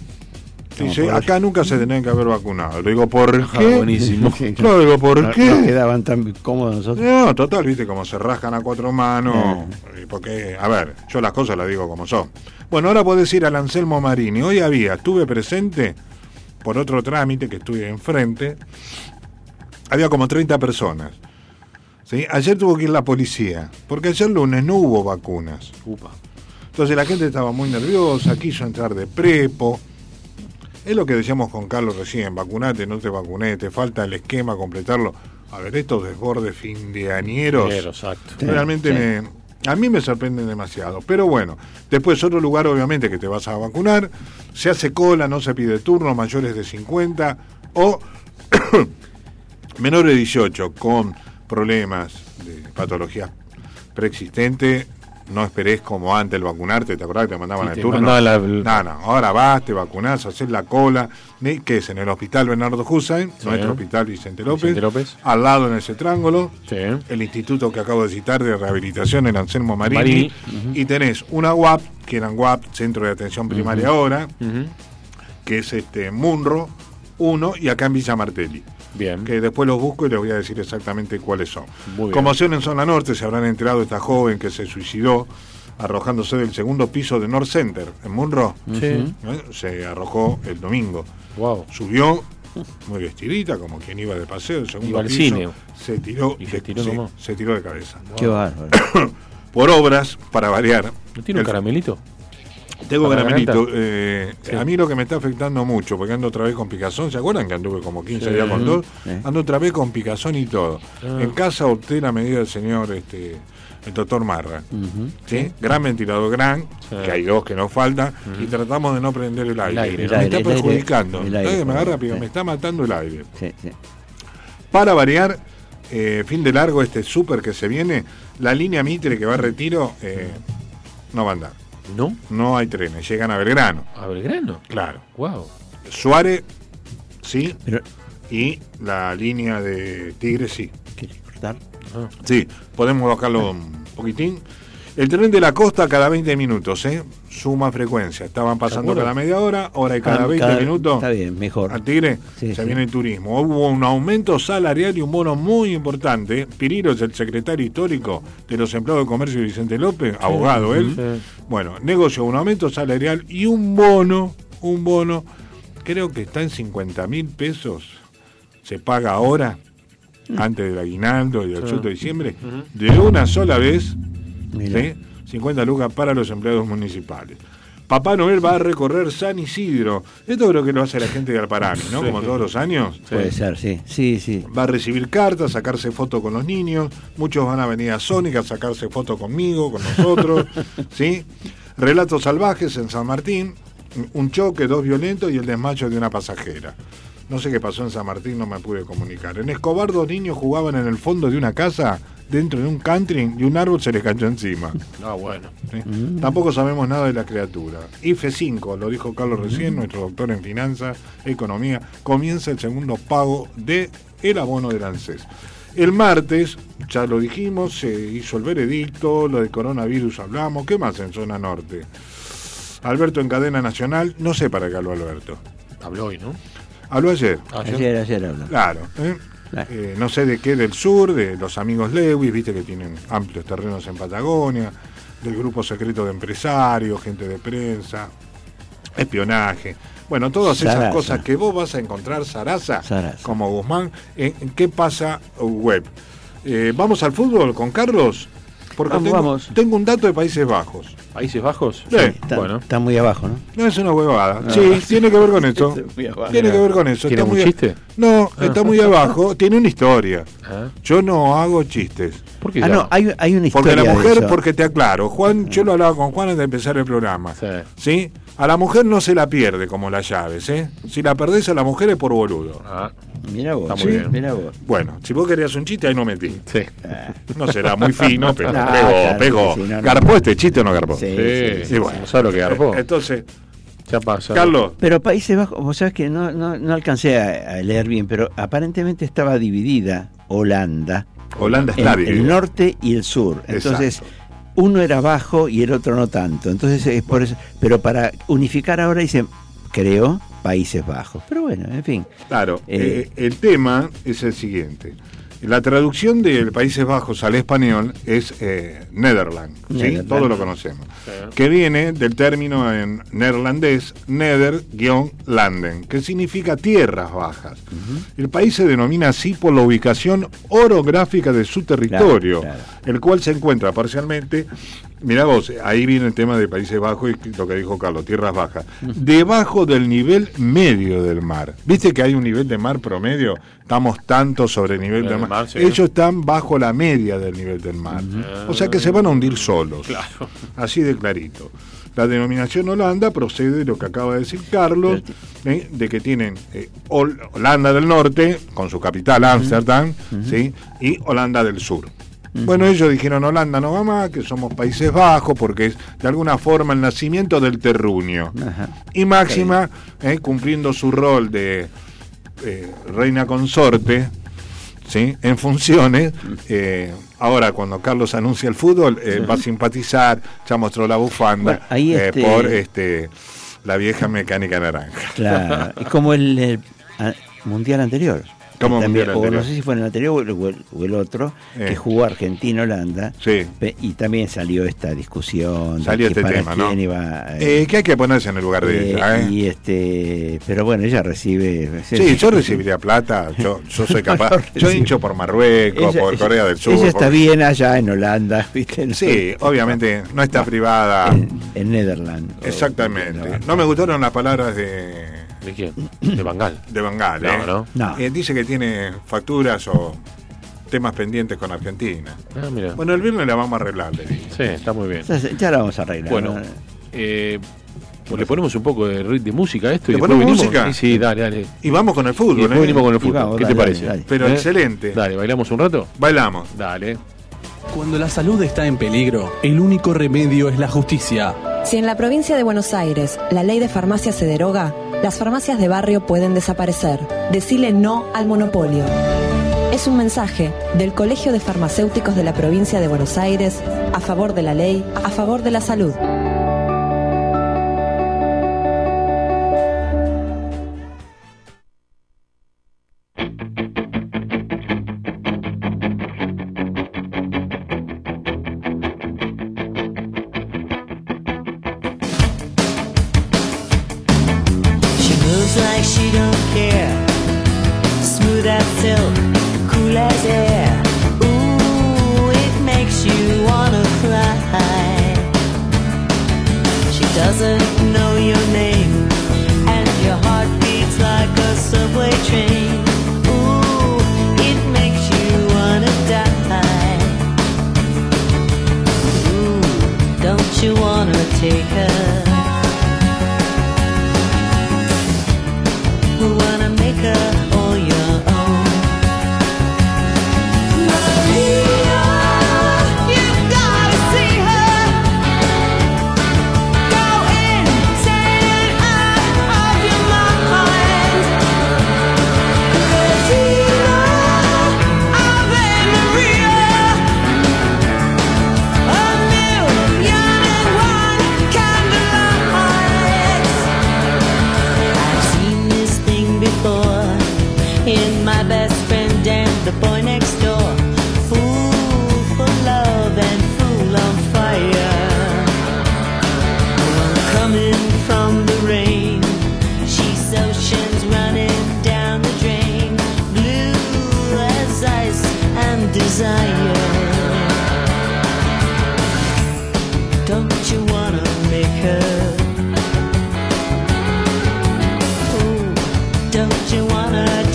Acá nunca se tenían que haber vacunado. Le digo, ¿por Ah, qué? buenísimo. No, digo, ¿por no- qué? no quedaban tan cómodos nosotros. No, total, viste, como se rascan a cuatro manos. Y Porque, a ver, yo las cosas las digo como son. Bueno, ahora podés ir al Anselmo Marini. Hoy había, estuve presente por otro trámite que estuve enfrente. Había como 30 personas. ¿sí? Ayer tuvo que ir la policía, porque ayer lunes no hubo vacunas. Upa. Entonces la gente estaba muy nerviosa, quiso entrar de prepo. Es lo que decíamos con Carlos recién, vacunate, no te vacuné, te falta el esquema, completarlo. A ver, estos desbordes findeañeros Pero, exacto. Realmente sí. me, a mí me sorprenden demasiado. Pero bueno, después otro lugar obviamente que te vas a vacunar, se hace cola, no se pide turno, mayores de 50 o menores de 18 con problemas de patologías preexistentes. No esperés como antes el vacunarte, ¿te acordás que te mandaban Sí, el te turno? la- No, no, ahora vas, te vacunás, haces la cola, que es en el hospital Bernardo Hussein, Sí. nuestro hospital Vicente López, Vicente López. al lado en ese triángulo, Sí. el instituto que acabo de citar de rehabilitación en Anselmo Marini, Marini, y tenés una UAP, que eran UAP, Centro de Atención Primaria ahora, que es este Munro 1 y acá en Villa Martelli. Bien. Que después los busco y les voy a decir exactamente cuáles son. Muy bien. Conmoción en zona norte, se habrán enterado esta joven que se suicidó arrojándose del segundo piso de North Center en Munro. Sí. ¿eh? Se arrojó el domingo. Wow. Subió muy vestidita, como quien iba de paseo, el segundo Iba al piso, cine. se tiró, Y de, se tiró se tiró de cabeza. Qué bárbaro. Por obras, para variar. ¿No tiene un el- caramelito? Tengo garganta? eh, Sí. A mí lo que me está afectando mucho, porque ando otra vez con picazón, ¿se acuerdan que anduve como 15 Sí. días con dos? Sí. Ando otra vez con picazón y todo. Ah. En casa opté la medida del señor, este, el doctor Marra. Ujú. ¿sí? Gran ventilador gran, que hay dos que nos faltan, y tratamos de no prender el aire. aire, me está El aire, el perjudicando. el aire, me agarra, está matando el aire. Para variar, eh, fin de largo este súper que se viene, la línea Mitre que va a retiro eh, no va a andar. ¿No? No hay trenes, llegan a Belgrano, ¿A Belgrano? claro. Wow. Suárez, sí, Pero, y la línea de Tigre, sí. ¿querés cortar? Ah. Sí, podemos bajarlo un poquitín. El tren de la costa cada 20 minutos, ¿eh? Suma frecuencia. Estaban pasando cada media hora, ahora hay cada Ah, 20 minutos. Está bien, mejor. Al Tigre Sí, se sí. viene el turismo. Hubo un aumento salarial y un bono muy importante. Piriro es el secretario histórico de los empleados de comercio de Vicente López, abogado él. Bueno, negoció un aumento salarial y un bono, un bono, creo que está en 50 mil pesos. Se paga ahora, antes del aguinaldo y del Sí. sueldo de diciembre, de una sola vez. ¿Sí? 50 lucas para los empleados municipales. Papá Noel va a recorrer San Isidro. Esto creo que lo hace la gente de Alparani, ¿no? Como todos los años. Puede ser, sí. Sí, sí. Va a recibir cartas, sacarse fotos con los niños. Muchos van a venir a Sónica a sacarse fotos conmigo, con nosotros. ¿sí? Relatos salvajes en San Martín. Un choque, dos violentos y el desmayo de una pasajera. No sé qué pasó en San Martín, no me pude comunicar. En Escobar, dos niños jugaban en el fondo de una casa, dentro de un country, y un árbol se les cayó encima. Ah, bueno. ¿sí? Tampoco sabemos nada de la criatura. IFE 5, lo dijo Carlos recién, nuestro doctor en finanzas, economía, comienza el segundo pago de el abono del ANSES. El martes, ya lo dijimos, se hizo el veredicto, lo de coronavirus hablamos, ¿qué más en zona norte? Alberto en cadena nacional, no sé para qué habló Alberto. Habló hoy, ¿no? Habló ayer. Ayer. Ayer, ayer habló. Claro. ¿eh? Eh, no sé de qué, del sur, de los amigos Lewis, viste que tienen amplios terrenos en Patagonia, del grupo secreto de empresarios, gente de prensa, espionaje. Bueno, todas esas Sarasa. cosas que vos vas a encontrar, Sarasa, Sarasa. como Guzmán, en, en ¿Qué pasa web? Eh, ¿Vamos al fútbol con Carlos? Porque Vamos, tengo, vamos. tengo un dato de Países Bajos. ¿Países Bajos? Sí. Está, Bueno. está muy abajo, ¿no? No es una huevada. Sí, tiene que ver con eso. Abajo. Tiene que ver con eso. ¿Tiene Está un muy- chiste? No, está muy abajo. Tiene una historia. Ah. Yo no hago chistes. ¿Por qué Ah, no, hay, hay una Porque historia la de mujer, eso. porque te aclaro, Juan, yo lo hablaba con Juan antes de empezar el programa. Sí. ¿Sí? A la mujer no se la pierde como las llaves, ¿eh? Si la perdés a la mujer es por boludo. Ah. Mira vos, Está muy sí, bien. mira vos. Bueno, si vos querías un chiste, ahí no metí. Sí. No será muy fino, pero No, pegó, claro pegó. que sí, no, no. ¿Garpó este chiste o no garpó? Sí, Sí, sí, Y bueno. ¿Sabes lo que garpó? Entonces, Ya pasa. Carlos, Pero Países Bajos, vos sabés que no, no, no alcancé a, a leer bien, pero aparentemente estaba dividida Holanda Holanda en está el norte y el sur. Entonces, Exacto. uno era bajo y el otro no tanto. Entonces, es por eso. Pero para unificar ahora dicen, creo, Países Bajos. Pero bueno, en fin. Claro, Eh, eh, el tema es el siguiente. La traducción de Países Bajos al español es eh, Netherland, ¿sí? Todos lo conocemos. Sí. Que viene del término en neerlandés Nether-Landen, que significa tierras bajas. El país se denomina así por la ubicación orográfica de su territorio, claro. el cual se encuentra parcialmente, mirá vos, ahí viene el tema de Países Bajos y lo que dijo Carlos, tierras bajas, debajo del nivel medio del mar. ¿Viste que hay un nivel de mar promedio? Estamos tanto sobre el nivel del mar. mar, sí. Ellos están bajo la media del nivel del mar. O sea que se van a hundir solos. Claro. Así de clarito. La denominación Holanda procede de lo que acaba de decir Carlos, ¿eh? de que tienen eh, Hol- Holanda del Norte, con su capital Ámsterdam, ¿sí? y Holanda del Sur. Bueno, ellos dijeron Holanda no va más, que somos Países Bajos, porque es de alguna forma el nacimiento del terruño. Ajá. Y Máxima, eh, cumpliendo su rol de eh, reina consorte, ¿sí? en funciones, eh, ahora cuando Carlos anuncia el fútbol, eh, va a simpatizar, ya mostró la bufanda Bueno, ahí este- por este, la vieja mecánica naranja. Claro. es como el, el, mundial anterior. También, mundial o no sé si fue en el anterior o el, o otro, Eh. que jugó Argentina-Holanda. Sí. Y también salió esta discusión. de Salió que este para tema, ¿no? quién iba, eh, Eh, que hay que ponerse en el lugar de eh, ella. ¿eh? Y este, pero bueno, ella recibe. Sí, yo recibiría plata, yo, yo soy capaz. No, Yo hincho por Marruecos, Ella- por ella- Corea del Sur. Ella está por- bien allá en Holanda, ¿viste? Sí, obviamente, no está privada. En, en Netherlands. Exactamente. No me gustaron las palabras de, ¿De quién? De Bangal. de Bangal. No, ¿eh? no. No. Eh, dice que tiene facturas o temas pendientes con Argentina. Ah, mira. Bueno, el viernes la vamos a arreglar, le dije. Sí, está muy bien. Ya, la vamos a arreglar. Bueno, ¿no? eh, pues le ponemos un poco de, rit- de música a esto y ¿Le ponemos venimos. música? Sí, sí, dale, dale. Y vamos con el Y fútbol, después ¿eh? venimos con el Y fútbol. vamos, ¿Qué dale, te parece? dale, dale. Pero excelente. Dale, ¿bailamos un rato? Bailamos. Dale. Cuando la salud está en peligro, el único remedio es la justicia. Si en la provincia de Buenos Aires la ley de farmacia se deroga, las farmacias de barrio pueden desaparecer. Decile no al monopolio. Es un mensaje del Colegio de Farmacéuticos de la provincia de Buenos Aires a favor de la ley, a favor de la salud.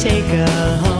Take a home?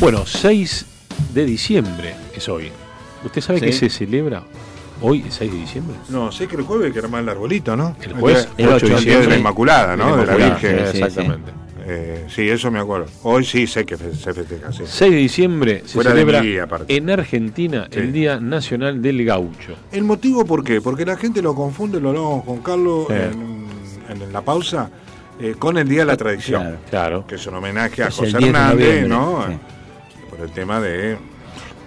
Bueno, 6 de diciembre es hoy. ¿Usted sabe Sí. que se celebra hoy, 6 de diciembre? No, sé que el jueves que era más el arbolito, ¿no? El jueves, el 8 8 de de diciembre. la Inmaculada, ¿no? De la Inmaculada, Virgen. eh, Sí, sí, Exactamente. Eh, sí, eso me acuerdo. Hoy sí sé que se festeja, sí. 6 de diciembre se Fuera de celebra día, en Argentina Sí. el Día Nacional del Gaucho. ¿El motivo por qué? Porque la gente lo confunde, lo hablamos con Carlos Sí. en, en la pausa, eh, con el Día de la Tradición, Claro. Claro. que es un homenaje a Es el José 10 de Hernández, ¿no? sí. El tema de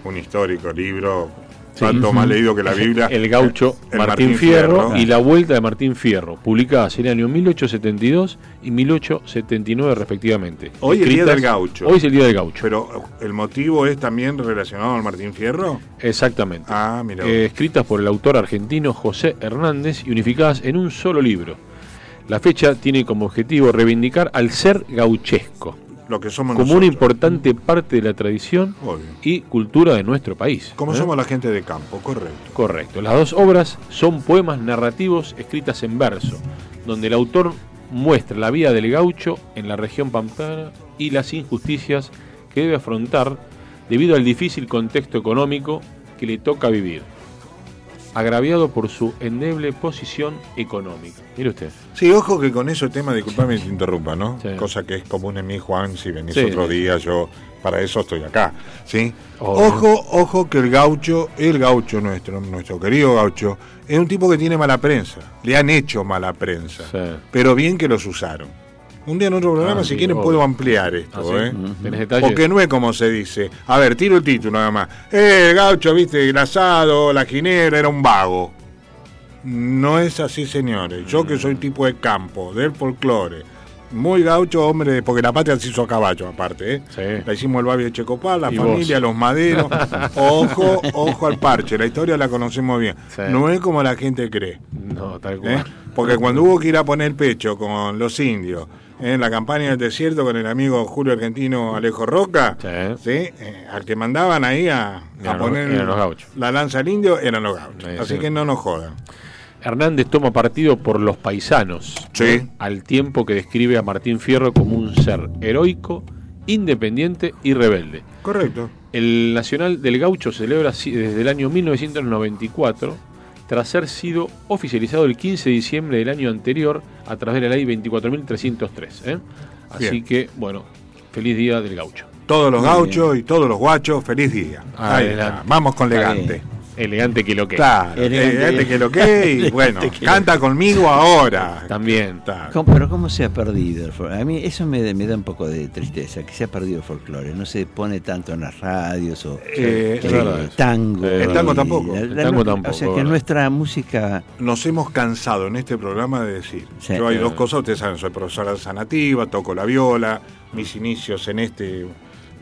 un histórico libro, Sí. tanto más leído que la Biblia. El gaucho el Martín, Fierro, Fierro. y la vuelta de Martín Fierro, publicadas en el año 1872 y 1879 respectivamente. Hoy el Día del Gaucho. Hoy es el Día del Gaucho. Pero el motivo es también relacionado al Martín Fierro. Exactamente. Ah, mira. Eh, escritas por el autor argentino José Hernández y unificadas en un solo libro. La fecha tiene como objetivo reivindicar al ser gauchesco, lo que somos como una importante parte de la tradición Obvio. y cultura de nuestro país. Como ¿eh? somos la gente de campo, correcto. Correcto. Las dos obras son poemas narrativos escritas en verso, donde el autor muestra la vida del gaucho en la región pampeana y las injusticias que debe afrontar debido al difícil contexto económico que le toca vivir, agraviado por su endeble posición económica. Mire usted. Sí, ojo que con eso tema, disculpame te interrumpa, ¿no? Sí. Cosa que es común en mí, Juan, si venís Sí. otro día, yo para eso estoy acá, ¿sí? Ojo, ojo que el gaucho, el gaucho nuestro, nuestro querido gaucho, es un tipo que tiene mala prensa. Le han hecho mala prensa, Sí. pero bien que los usaron. Un día en otro programa, Ah, si sí, quieren, obvio. puedo ampliar esto, ¿Ah, sí? ¿eh? ¿Tenés detalles? Porque no es como se dice. A ver, tiro el título nada más. Eh, el gaucho, viste, el asado, la ginera, era un vago. No es así, señores. Yo que soy tipo de campo, del folclore. Muy gaucho, hombre, porque la patria se hizo a caballo, aparte, ¿eh? Sí. La hicimos el Babi de Checopar, la familia, vos. los maderos. Ojo, ojo al parche. La historia la conocemos bien. Sí. No es como la gente cree. No, tal ¿eh? cual. Porque cuando hubo que ir a poner pecho con los indios en la campaña del desierto con el amigo Julio Argentino Alejo Roca, Sí. ¿sí? Eh, al que mandaban ahí a, poner los la lanza al indio eran los gauchos. Sí, Así sí. que no nos jodan. Hernández toma partido por los paisanos, Sí. ¿no? al tiempo que describe a Martín Fierro como un ser heroico, independiente y rebelde. Correcto. El Nacional del Gaucho celebra desde el año 1994, tras ser sido oficializado el 15 de diciembre del año anterior a través de la ley 24.303. ¿eh? Así Bien. que, bueno, feliz día del gaucho. Todos los Muy gauchos y todos los guachos, feliz día. Ahí Adelante. está. Vamos con Está elegante. Que lo que. Claro, Elegante. elegante que lo que y bueno, canta conmigo ahora. También. Está. ¿Cómo- pero ¿cómo se ha perdido el folclore? A mí eso me, me da un poco de tristeza, que se ha perdido el folclore. No se pone tanto en las radios o Eh, verdad. tango. El tango y tampoco. la- El tango O tampoco, sea que ¿verdad? nuestra música... Nos hemos cansado en este programa de decir. Sí. Yo hay dos cosas, ustedes saben, soy profesora de danza nativa, toco la viola, mis inicios en este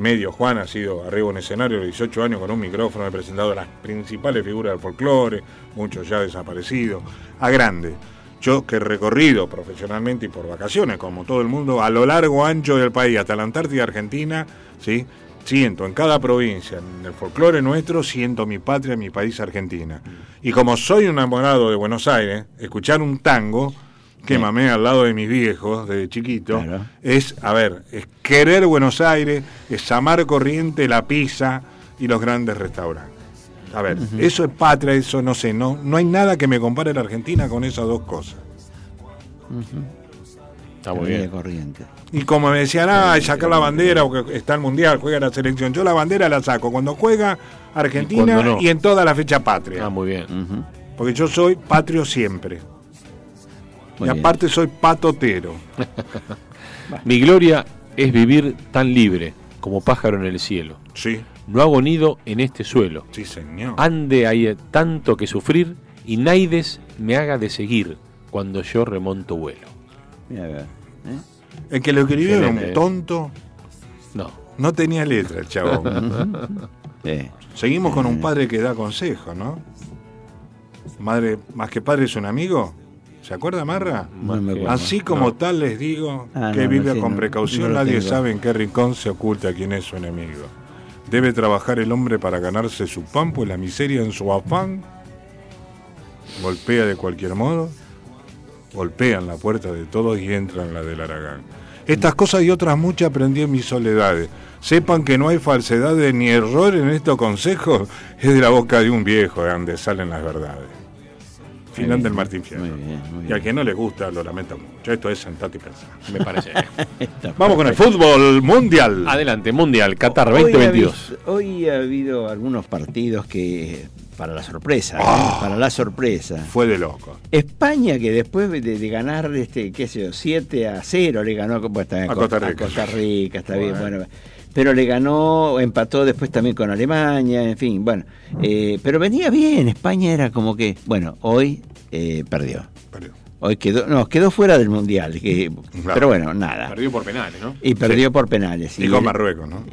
medio, Juan, ha sido arriba en escenario de 18 años con un micrófono, he presentado las principales figuras del folclore, muchos ya desaparecidos, a grande. Yo que he recorrido profesionalmente y por vacaciones, como todo el mundo, a lo largo, ancho del país, hasta la Antártida Argentina, ¿sí? siento en cada provincia, en el folclore nuestro, siento mi patria, mi país Argentina. Y como soy un enamorado de Buenos Aires, escuchar un tango que Sí. mamé al lado de mis viejos desde chiquito, Claro. es, a ver, es querer Buenos Aires, es amar Corriente, la pizza y los grandes restaurantes. A ver, eso es patria, eso no sé, no, no hay nada que me compare la Argentina con esas dos cosas. Está muy bien. Corriente. Y como me decían, ah, sacar la bandera, o que está el mundial, juega la selección. Yo la bandera la saco cuando juega Argentina Y en toda la fecha patria. Ah, muy bien. Ujú. Porque yo soy patrio siempre. Muy y bien. aparte soy patotero. Mi gloria es vivir tan libre como pájaro en el cielo. Sí, No hago nido en este suelo. sí, señor. Ande hay tanto que sufrir y naides me haga de seguir cuando yo remonto vuelo. Mira, a ver, ¿eh? El que lo escribió era un tonto, No. no tenía letra el chabón. Sí. Seguimos con un padre que da consejo, ¿no? Madre, más que padre es un amigo. ¿Se acuerda Marra? No me acuerdo. Así como tal les digo Ah, que no, vive con precaución, nadie sabe en qué rincón se oculta quién es su enemigo. Debe trabajar el hombre para ganarse su pan, pues la miseria en su afán golpea de cualquier modo, golpean la puerta de todos y entran en la del Aragán. Estas cosas y otras muchas aprendí en mis soledades. Sepan que no hay falsedades ni error en estos consejos, es de la boca de un viejo, de donde salen las verdades. Final bien, del Martín Fierro. muy bien, muy Y al bien. que no le gusta, lo lamento mucho. Esto es sentate y pensar. Me parece. Vamos con el fútbol mundial. Adelante, Mundial, Qatar Hoy ha 2022. Hoy ha habido algunos partidos que, para la sorpresa. Ah. para la sorpresa. Fue de loco. España, que después de, de ganar, este, qué sé yo, 7 a 0, le ganó bien, A Costa Rica. a Costa Rica, está bien, Bueno. Bueno. Pero le ganó, empató después también con Alemania, en fin, bueno. eh, pero venía bien, España era como que, bueno, hoy eh, perdió. Perdió. Hoy quedó, no, quedó fuera del Mundial, que, Claro. pero bueno, nada. Perdió por penales, ¿no? Y perdió por penales. Y con Marruecos, ¿no?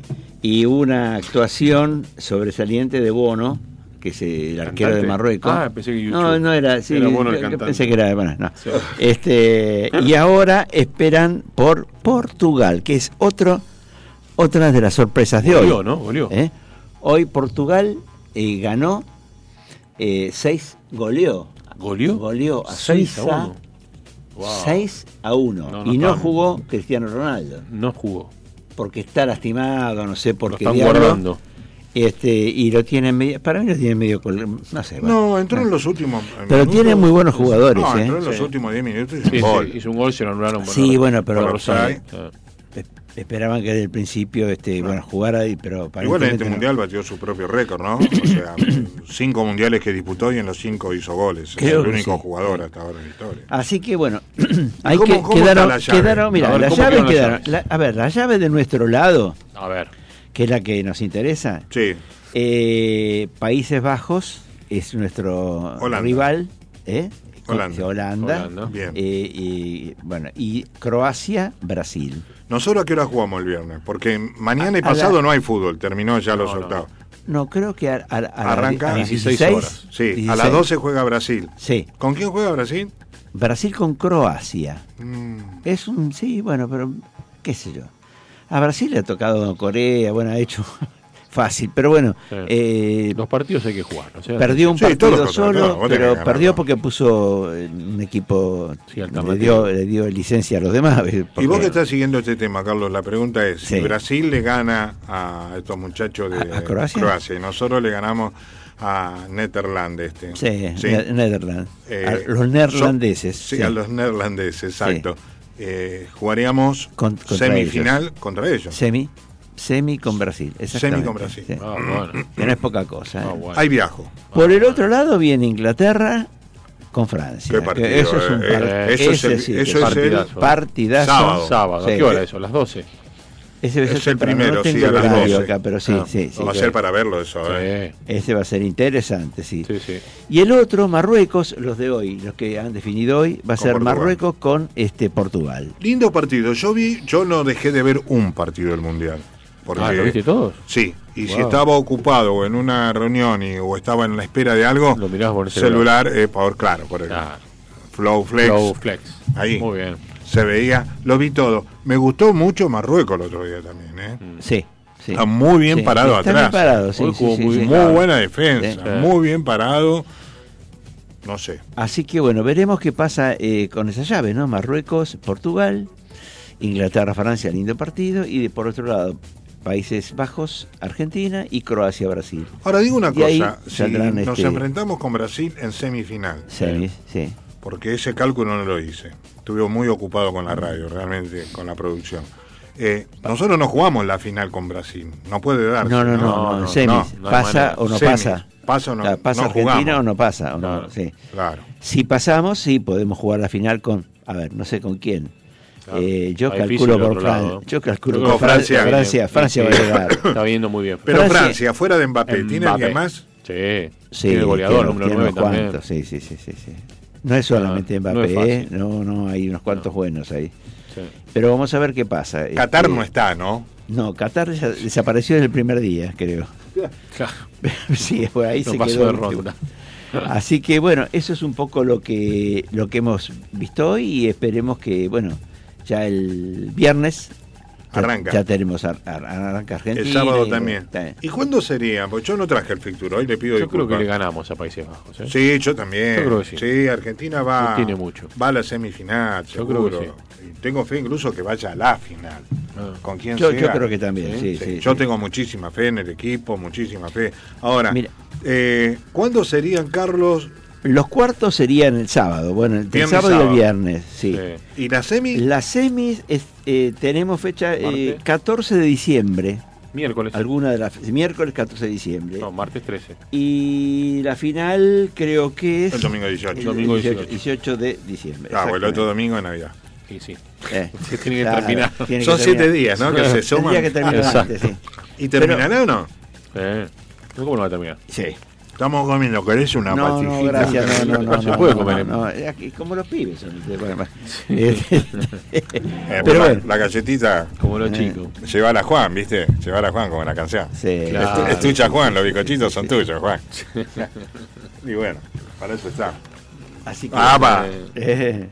y una actuación sobresaliente de Bono, que es el arquero Cantante. de Marruecos. Ah, pensé que YouTube. No, no era, sí, Era Bono el pensé que era, bueno, no. Sí. Este, y ahora esperan por Portugal, que es otro otra de las sorpresas de Goleó, hoy. ¿no? Goleó. ¿Eh? Hoy Portugal eh, ganó 6 goleó. ¿Goleó? Goleó a Seis a Suiza uno. Wow. 6 a 1 No, no y no estaban. jugó Cristiano Ronaldo No jugó. porque está lastimado, no sé por Lo qué están diablo. guardando. Este, y lo tienen medio, para mí lo tienen medio, col- no sé. No, entró en los últimos. Pero minutos. tiene muy buenos jugadores, No, ¿eh? entró en los Sí. últimos 10 minutos y Sí, hizo un gol. sí, hizo un gol, se lo anularon. por Sí, bueno, pero- por Rosario. Esperaban que desde el principio este, bueno, jugara ahí, pero Igual en este no. mundial batió su propio récord, ¿no? O sea, cinco mundiales que disputó y en los cinco hizo goles. Es el único sí. jugador hasta ahora en la historia. Así que bueno, hay que quedaron, está la llave? quedaron, mira, A ver, la ¿cómo llave quedaron la- a ver, la llave de nuestro lado, A ver. que es la que nos interesa, Sí, eh, Países Bajos es nuestro Holanda. rival, ¿eh? Holanda. Holanda, Holanda. Bien. eh, y bueno, y Croacia, Brasil. Nosotros a qué hora jugamos el viernes, porque mañana y A- pasado la- no hay fútbol, terminó ya los No, octavos. No, creo que a, a- Arranca a las 16 16 horas. Sí, a 16. las 12 juega Brasil. Sí, ¿Con quién juega Brasil? Brasil con Croacia. Mm, Es un, sí, bueno, pero qué sé yo. A Brasil le ha tocado Corea, bueno, ha hecho fácil, pero bueno, Sí. eh, Los partidos hay que jugar. o sea, perdió un Sí, partido solo, pero ganar, perdió ¿no? porque puso un equipo, Sí, le, dio, le dio licencia a los demás. Y vos que estás siguiendo este tema, Carlos, la pregunta es, Sí. si Brasil le gana a estos muchachos de ¿A- a Croacia? y nosotros le ganamos a Netherlands este. Sí, Sí. Ne- Netherlands. Eh, A los neerlandeses. Sí, sí. a los neerlandeses, exacto. Eh, jugaríamos Con- contra semifinal contra ellos. Semi, semi con Brasil. exactamente, con Brasil. sí. Ah, bueno. Que no es poca cosa. Ah, ¿eh? bueno. Hay viajo. Por el otro lado viene Inglaterra con Francia. Qué que partido, eso es un eh, par- eh, eso es el- sí, eso que es el partidazo. sábado. Sábado. ¿A Sí. qué hora eso? ¿Las 12? Ese Es el primero, no tengo sí, a el las horario 12. acá, pero sí, Ah, sí, sí. Va a ser para verlo eso. eh. Ese va a ser interesante, sí. Sí, sí. Y el otro, Marruecos, los de hoy, los que han definido hoy, va a Con ser Portugal. Marruecos con este Portugal. Lindo partido. Yo vi, yo no dejé de ver un partido del mundial. Porque, Ah, ¿lo viste todos? Sí, y si estaba ocupado o en una reunión y, o estaba en la espera de algo, Lo mirás por el celular, eh, por, claro, por el Ah, Flow Flex, Flow Flex. Ahí. Muy bien. se veía, lo vi todo. Me gustó mucho Marruecos el otro día también, ¿eh? Sí, sí. Está muy bien Sí, parado está atrás. bien parado, sí, muy Claro. buena defensa, Sí. muy bien parado. No sé. Así que bueno, veremos qué pasa eh, con esa llave, ¿no? Marruecos, Portugal, Inglaterra, Francia, lindo partido, y de, por otro lado, Países Bajos, Argentina y Croacia, Brasil. Ahora digo una Y cosa, si nos este- enfrentamos con Brasil en semifinal, Semis, sí. porque ese cálculo no lo hice. Estuve muy ocupado con la radio, realmente, con la producción. Eh, nosotros no jugamos la final con Brasil, no puede darse. No, no, no, no, no, no, semis. no, no hay ¿Pasa manera. o no Semis. pasa? Pasa o no- O sea, ¿Pasa no Argentina jugamos. o no pasa? O no, Claro. sí. Claro. Si pasamos, sí, podemos jugar la final con, a ver, no sé con quién. Claro. Eh, yo calculo por lado. Yo calculo por Francia. Francia Francia, Francia va a llegar. Está viendo muy bien. Pero Francia- Francia, fuera de Mbappé, ¿tiene Mbappé. alguien más? Sí. Sí, Tiene el goleador, tiene- número tiene 9 unos también. cuantos, Sí, sí, sí, sí, sí. No es solamente no Mbappé. ¿eh? no, no, hay unos cuantos buenos ahí. Sí. Pero vamos a ver qué pasa. Qatar Este, no está, ¿no? No, Qatar desa- desapareció desde el primer día, creo. Claro. sí, por ahí No se pasó quedó. de ronda. Así que bueno, eso es un poco lo que lo que hemos visto hoy y esperemos que, bueno, ya el viernes ya- Arranca. Ya, tenemos ar- ar- arranca Argentina. El sábado y, también. está- ¿Y cuándo sería? Porque yo no traje el fixture, hoy le pido Yo creo que le ganamos a Países Bajos. ¿eh? Sí, yo también. Yo creo que sí. Argentina va, tiene mucho. va a la semifinal, Yo creo que seguro. Y Tengo fe incluso que vaya a la final. Ah. Con quien Yo, sea. yo creo que también, Sí, sí, sí. yo sí. tengo muchísima fe en el equipo, muchísima fe. Ahora, Mira. eh, ¿cuándo serían, Carlos? Los cuartos serían el sábado, bueno, el, el Viernes, sábado y sábado. el viernes, sí. Sí. ¿Y la semi? Las semis es- eh, tenemos fecha eh, Martes. 14 de diciembre, Miércoles. alguna de las miércoles 14 de diciembre. No, martes 13. Y la final creo que es El domingo 18. el Domingo 18, 18. 18 de diciembre. Ah, bueno, el otro domingo de Navidad. Sí, sí. Eh, Se tiene que claro, terminar. tiene que Son siete terminar. días, ¿no? Que se suman. Tendría que antes, sí. ¿Y terminará o no? Eh, ¿Cómo no va a terminar? Sí. Estamos comiendo, ¿querés una No, no, gracias, no, no, no. No se puede comer no, como los pibes son. eh, pero la, bueno, la galletita, Como los Eh. chicos. llevar a Juan, ¿viste? Llevar a Juan como la canción. sí. Claro. Es, tuya, Juan, los bicochitos son tuyos, Juan. y bueno, para eso está. Así que. Ah, pa. eh,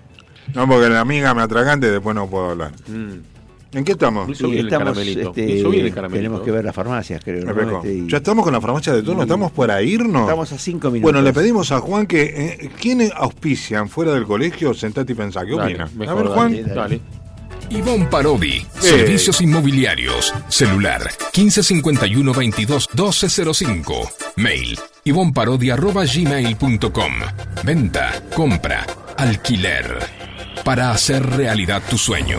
No, porque la amiga me atragante y después no puedo hablar. Mm. ¿En qué estamos? Hizo el estamos, caramelito. este, Hizo bien el caramelito. tenemos que ver las farmacias, creo. ¿no? Este, y- Ya estamos con la farmacia de turno, estamos para irnos. Estamos a cinco minutos. Bueno, le pedimos a Juan que. Eh, ¿Quiénes auspician fuera del colegio? Sentate y pensá. ¿Qué Dale, opina? A ver, Juan. dale, dale. Ivonne Parodi, Servicios Inmobiliarios, celular 1551 22 1205, mail ivonparodi.gmail.com, venta, compra, alquiler, para hacer realidad tu sueño.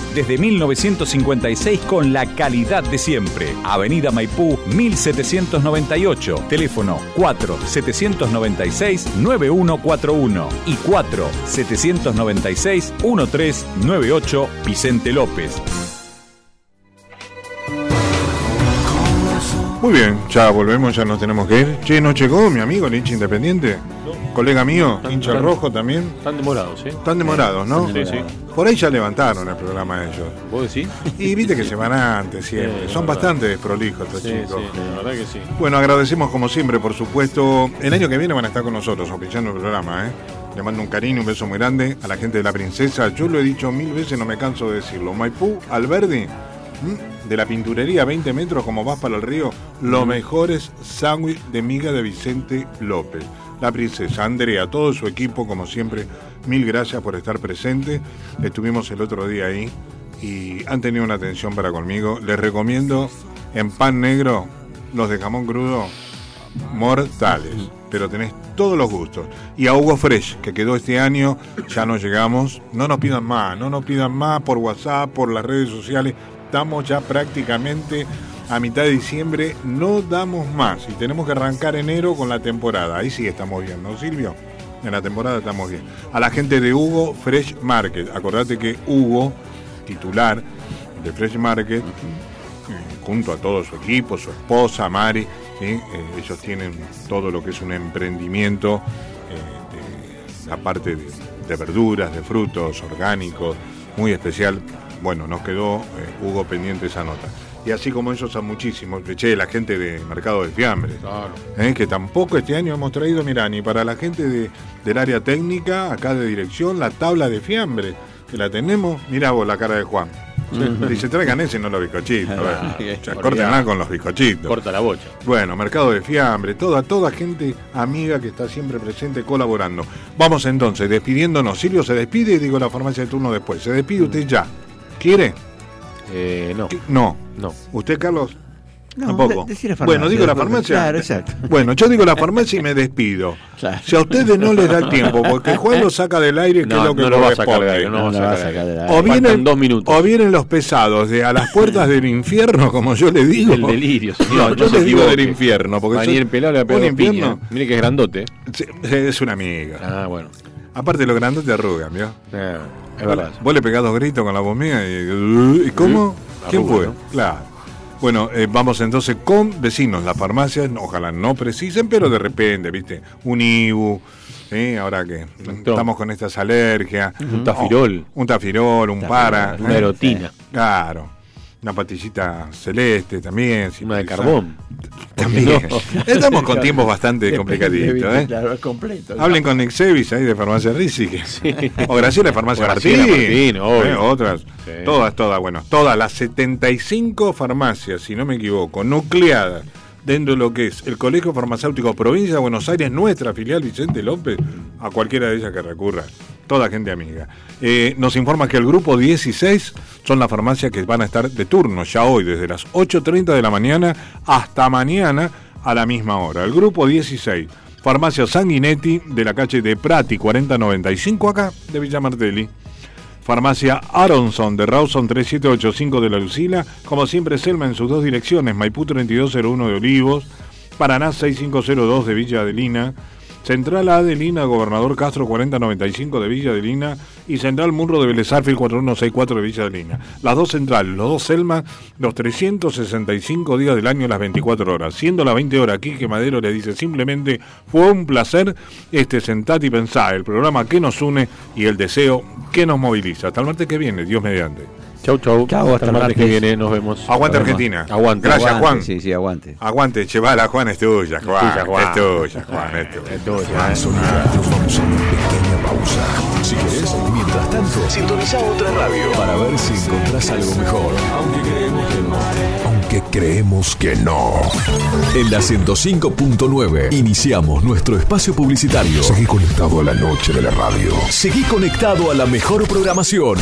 Desde 1956 con la calidad de siempre. Avenida Maipú 1798. Teléfono 4-796-9141 y 4-796-1398 Vicente López. Muy bien, ya volvemos, ya nos tenemos que ir. Che, ¿no llegó mi amigo, el hincha independiente? Colega mío, Tan- hincha tan- rojo también. Están demorados, ¿eh? Están demorados, ¿no? Sí, sí. Por ahí ya levantaron el programa ellos. ¿Vos decís? Y viste que se van antes siempre. Sí, Son bastante desprolijos estos Sí, chicos. sí, la verdad que sí. Bueno, agradecemos como siempre, por supuesto. El año que viene van a estar con nosotros, auspiciando el programa, ¿eh? Le mando un cariño, un beso muy grande a la gente de La Princesa. Yo lo he dicho mil veces, no me canso de decirlo. Maipú, Alberdi, ¿m? De la pinturería 20 metros como vas para el río, los mejores sándwich de miga de Vicente López. La Princesa, Andrea, todo su equipo, como siempre, mil gracias por estar presente. Estuvimos el otro día ahí y han tenido una atención para conmigo. Les recomiendo en pan negro los de jamón crudo mortales, pero tenés todos los gustos. Y a Hugo Fresh, que quedó este año, ya no llegamos. No nos pidan más, no nos pidan más por WhatsApp, por las redes sociales. Estamos ya prácticamente a mitad de diciembre no damos más y tenemos que arrancar enero con la temporada. Ahí sí estamos bien, ¿no, Silvio? En la temporada estamos bien. A la gente de Hugo Fresh Market, acordate que Hugo, titular de Fresh Market, eh, junto a todo su equipo, su esposa, Mari. Eh, ellos tienen todo lo que es un emprendimiento, eh, la parte de verduras, de frutos orgánicos, muy especial. Bueno, nos quedó eh, Hugo pendiente esa nota. Y así como ellos a muchísimos, che, la gente de Mercado de Fiambres, ¿eh? que tampoco este año hemos traído, mira, ni para la gente de- del área técnica, acá de dirección, la tabla de fiambre, que la tenemos, mira vos la cara de Juan. Dice, traigan ese y no los bizcochitos. Ah, O sea, con los bizcochitos. Corta la bocha. Bueno, Mercado de Fiambre, toda, toda gente amiga que está siempre presente colaborando. Vamos entonces, despidiéndonos. Silvio se despide y digo la farmacia de turno después. Se despide usted ya. ¿Quiere? Eh, no. No. No. ¿Usted, Carlos? No, Tampoco. de- decir la farmacia, bueno, digo la farmacia. claro, exacto. Bueno, yo digo la farmacia y me despido. Claro. Si a ustedes no les da el tiempo, porque Juan lo saca del aire, que No, es lo que no lo va a sacar corresponde. de aire, no, No va a va a sacar sacar de de aire. O vienen, dos minutos. o vienen los pesados de a las puertas del infierno, como yo le digo. El delirio, señor, No, yo les digo del infierno. Porque Va a soy- venir el pelado le un pega piña. infierno. Mire que es grandote. Sí, Es una amiga. Ah, bueno. Aparte, los grandes te arrugan, ¿vio? Ah, es verdad. Vos le pegás dos gritos con la voz mía y. ¿Y cómo? ¿Quién fue? ¿no? Claro. Bueno, eh, vamos entonces con vecinos. Las farmacias, ojalá no precisen, pero de repente, ¿viste? Un IBU. ¿sí? Ahora que estamos con estas alergias. Un tafirol. Oh, un tafirol, un para. Una ¿eh? erotina. Claro. Una patillita celeste también. Una de carbón. También. No. Estamos con tiempos bastante complicaditos. ¿eh? Claro, es completo. Hablen con Nixevis ahí de Farmacia Rizzi. que- O Graciela de Farmacia Martín. Martín, obvio. Eh, otras. Sí. Todas, todas, bueno. Todas las 75 farmacias, si no me equivoco, nucleadas dentro de lo que es el Colegio Farmacéutico Provincia de Buenos Aires, nuestra filial Vicente López, a cualquiera de ellas que recurra. Toda gente amiga. Eh, nos informa que el grupo 16 son las farmacias que van a estar de turno ya hoy, desde las 8.30 de la mañana hasta mañana a la misma hora. El grupo 16, Farmacia Sanguinetti de la calle de Prati 4095 acá de Villa Martelli. Farmacia Aronson de Rawson 3785 de la Lucila. Como siempre, Selma en sus dos direcciones, Maipú 3201 de Olivos, Paraná 6502 de Villa Adelina, Central Adelina, Gobernador Castro 4095 de Villa Adelina y Central Murro de Vélez Arfield 4164 de Villa Adelina. Las dos centrales, los dos Selma, los 365 días del año, las 24 horas. Siendo las 20 horas aquí, que Madero le dice simplemente fue un placer este Sentate y Pensá, el programa que nos une y el deseo que nos moviliza. Hasta el martes que viene, Dios mediante. Chau, chau. Chau, hasta el martes que viene. Nos vemos. Aguante Nos vemos. Argentina. Aguante. Gracias, Aguante, Juan. Sí, sí, aguante. Aguante, chevala, Juan, es tuya, Juan. tuya, Juan. Es tuya, Juan, es tuya. Es tuya. Solidario, vamos a una pequeña pausa. Si querés, mientras tanto, sintoniza otra radio para ver si encontrás algo mejor. Aunque creemos que no. Aunque creemos que no. En la 105.9 iniciamos nuestro espacio publicitario. Seguí conectado a la noche de la radio. Seguí conectado a la mejor programación.